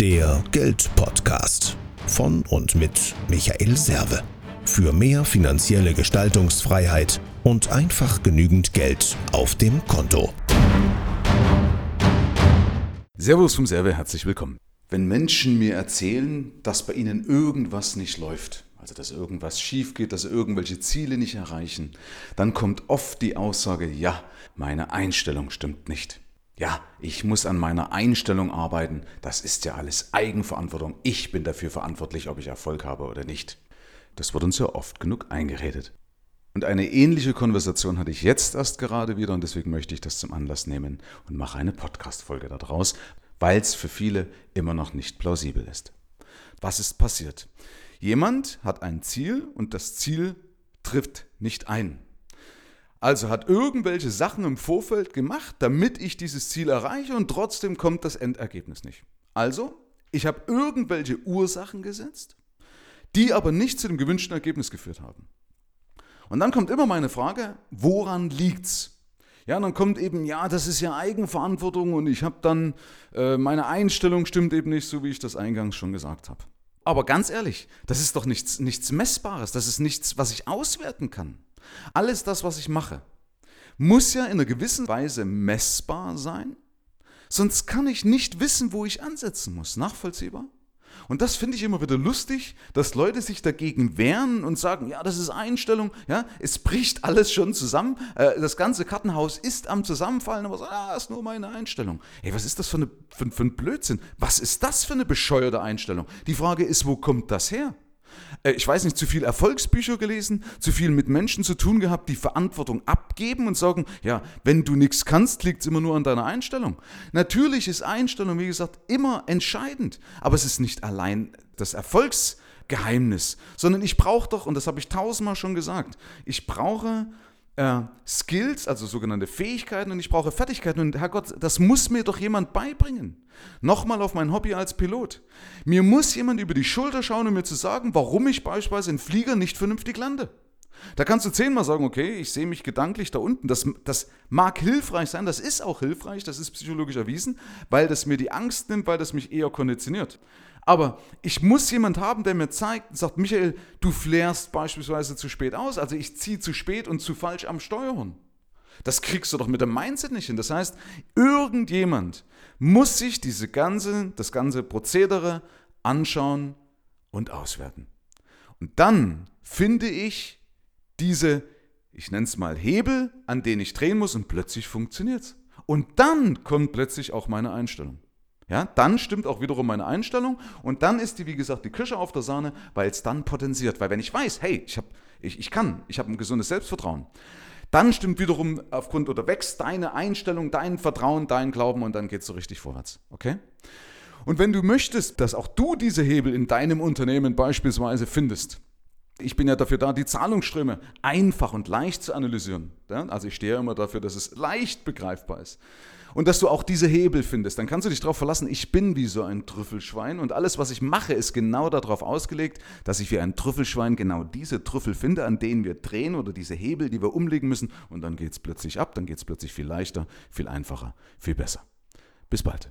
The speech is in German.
Der Geldpodcast von und mit Michael Serve. Für mehr finanzielle Gestaltungsfreiheit und einfach genügend Geld auf dem Konto. Servus vom Serve, herzlich willkommen. Wenn Menschen mir erzählen, dass bei ihnen irgendwas nicht läuft, also dass irgendwas schief geht, dass sie irgendwelche Ziele nicht erreichen, dann kommt oft die Aussage, ja, meine Einstellung stimmt nicht. Ja, ich muss an meiner Einstellung arbeiten. Das ist ja alles Eigenverantwortung. Ich bin dafür verantwortlich, ob ich Erfolg habe oder nicht. Das wird uns ja oft genug eingeredet. Und eine ähnliche Konversation hatte ich jetzt erst gerade wieder und deswegen möchte ich das zum Anlass nehmen und mache eine Podcast-Folge daraus, weil es für viele immer noch nicht plausibel ist. Was ist passiert? Jemand hat ein Ziel und das Ziel trifft nicht ein. Also hat irgendwelche Sachen im Vorfeld gemacht, damit ich dieses Ziel erreiche und trotzdem kommt das Endergebnis nicht. Also, ich habe irgendwelche Ursachen gesetzt, die aber nicht zu dem gewünschten Ergebnis geführt haben. Und dann kommt immer meine Frage, woran liegt's? Ja, dann kommt eben, ja, das ist ja Eigenverantwortung und ich habe dann, äh, meine Einstellung stimmt eben nicht, so wie ich das eingangs schon gesagt habe. Aber ganz ehrlich, das ist doch nichts, nichts Messbares, das ist nichts, was ich auswerten kann. Alles das, was ich mache, muss ja in einer gewissen Weise messbar sein, sonst kann ich nicht wissen, wo ich ansetzen muss. Nachvollziehbar? Und das finde ich immer wieder lustig, dass Leute sich dagegen wehren und sagen, ja, das ist Einstellung, ja, es bricht alles schon zusammen, äh, das ganze Kartenhaus ist am Zusammenfallen, aber so, das ist nur meine Einstellung. Ey, was ist das für, eine, für, für ein Blödsinn? Was ist das für eine bescheuerte Einstellung? Die Frage ist, wo kommt das her? Äh, ich weiß nicht, zu viel Erfolgsbücher gelesen, zu viel mit Menschen zu tun gehabt, die Verantwortung abgeben und sagen, ja, wenn du nichts kannst, liegt es immer nur an deiner Einstellung. Natürlich ist Einstellung, wie gesagt, immer entscheidend, aber es ist nicht allein das Erfolgsgeheimnis, sondern ich brauche doch, und das habe ich tausendmal schon gesagt, ich brauche äh, Skills, also sogenannte Fähigkeiten und ich brauche Fertigkeiten. Und Herrgott, das muss mir doch jemand beibringen. Nochmal auf mein Hobby als Pilot. Mir muss jemand über die Schulter schauen, um mir zu sagen, warum ich beispielsweise in Flieger nicht vernünftig lande. Da kannst du zehnmal sagen, okay, ich sehe mich gedanklich da unten. Das, das mag hilfreich sein, das ist auch hilfreich, das ist psychologisch erwiesen, weil das mir die Angst nimmt, weil das mich eher konditioniert. Aber ich muss jemand haben, der mir zeigt und sagt, Michael, du flärst beispielsweise zu spät aus. Also ich ziehe zu spät und zu falsch am Steuerhorn. Das kriegst du doch mit dem Mindset nicht hin. Das heißt, irgendjemand muss sich diese ganze, das ganze Prozedere anschauen und auswerten. Und dann finde ich diese, ich nenne es mal Hebel, an denen ich drehen muss und plötzlich funktioniert es. Und dann kommt plötzlich auch meine Einstellung. Ja, dann stimmt auch wiederum meine Einstellung und dann ist die, wie gesagt, die Kirsche auf der Sahne, weil es dann potenziert. Weil wenn ich weiß, hey, ich, hab, ich, ich kann, ich habe ein gesundes Selbstvertrauen, dann stimmt wiederum aufgrund oder wächst deine Einstellung, dein Vertrauen, dein Glauben und dann geht es so richtig vorwärts. Okay? Und wenn du möchtest, dass auch du diese Hebel in deinem Unternehmen beispielsweise findest, ich bin ja dafür da, die Zahlungsströme einfach und leicht zu analysieren. Also ich stehe ja immer dafür, dass es leicht begreifbar ist und dass du auch diese Hebel findest, dann kannst du dich darauf verlassen, ich bin wie so ein Trüffelschwein und alles, was ich mache, ist genau darauf ausgelegt, dass ich wie ein Trüffelschwein genau diese Trüffel finde, an denen wir drehen oder diese Hebel, die wir umlegen müssen und dann geht es plötzlich ab, dann geht es plötzlich viel leichter, viel einfacher, viel besser. Bis bald.